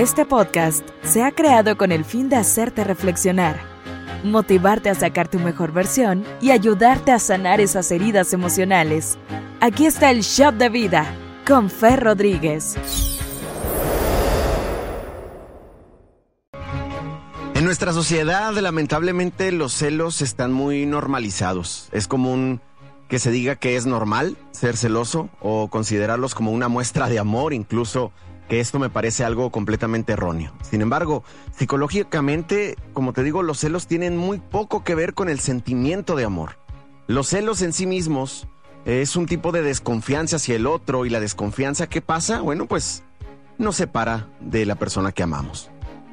Este podcast se ha creado con el fin de hacerte reflexionar, motivarte a sacar tu mejor versión y ayudarte a sanar esas heridas emocionales. Aquí está el Shop de Vida con Fer Rodríguez. En nuestra sociedad, lamentablemente, los celos están muy normalizados. Es común que se diga que es normal ser celoso o considerarlos como una muestra de amor, incluso que esto me parece algo completamente erróneo. Sin embargo, psicológicamente, como te digo, los celos tienen muy poco que ver con el sentimiento de amor. Los celos en sí mismos es un tipo de desconfianza hacia el otro y la desconfianza que pasa, bueno, pues nos separa de la persona que amamos.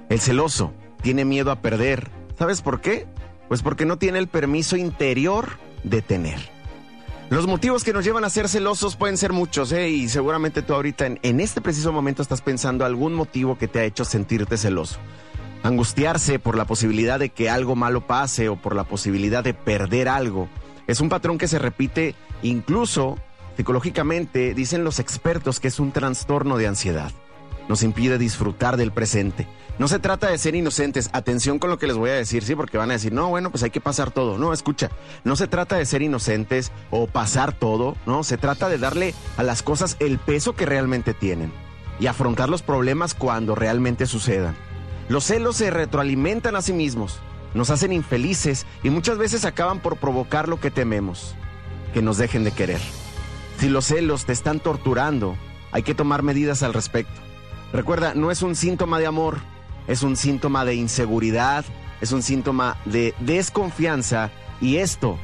El celoso tiene miedo a perder. ¿Sabes por qué? Pues porque no tiene el permiso interior de tener. Los motivos que nos llevan a ser celosos pueden ser muchos, ¿eh? Y seguramente tú ahorita en, este preciso momento estás pensando algún motivo que te ha hecho sentirte celoso. Angustiarse por la posibilidad de que algo malo pase o por la posibilidad de perder algo. Es un patrón que se repite incluso psicológicamente, dicen los expertos que es un trastorno de ansiedad. Nos impide disfrutar del presente. No se trata de ser inocentes. Atención con lo que les voy a decir, sí, porque van a decir, no, bueno, pues hay que pasar todo. No, escucha, no se trata de ser inocentes o pasar todo, no, se trata de darle a las cosas el peso que realmente tienen y afrontar los problemas cuando realmente sucedan. Los celos se retroalimentan a sí mismos, nos hacen infelices y muchas veces acaban por provocar lo que tememos, que nos dejen de querer. Si los celos te están torturando, hay que tomar medidas al respecto. Recuerda, no es un síntoma de amor, es un síntoma de inseguridad, es un síntoma de desconfianza y esto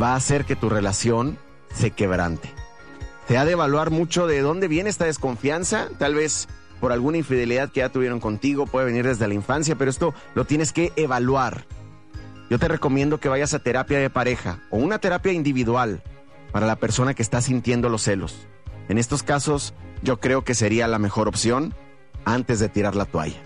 va a hacer que tu relación se quebrante. Te ha de evaluar mucho de dónde viene esta desconfianza, tal vez por alguna infidelidad que ya tuvieron contigo, puede venir desde la infancia, pero esto lo tienes que evaluar. Yo te recomiendo que vayas a terapia de pareja o una terapia individual para la persona que está sintiendo los celos. En estos casos, yo creo que sería la mejor opción antes de tirar la toalla.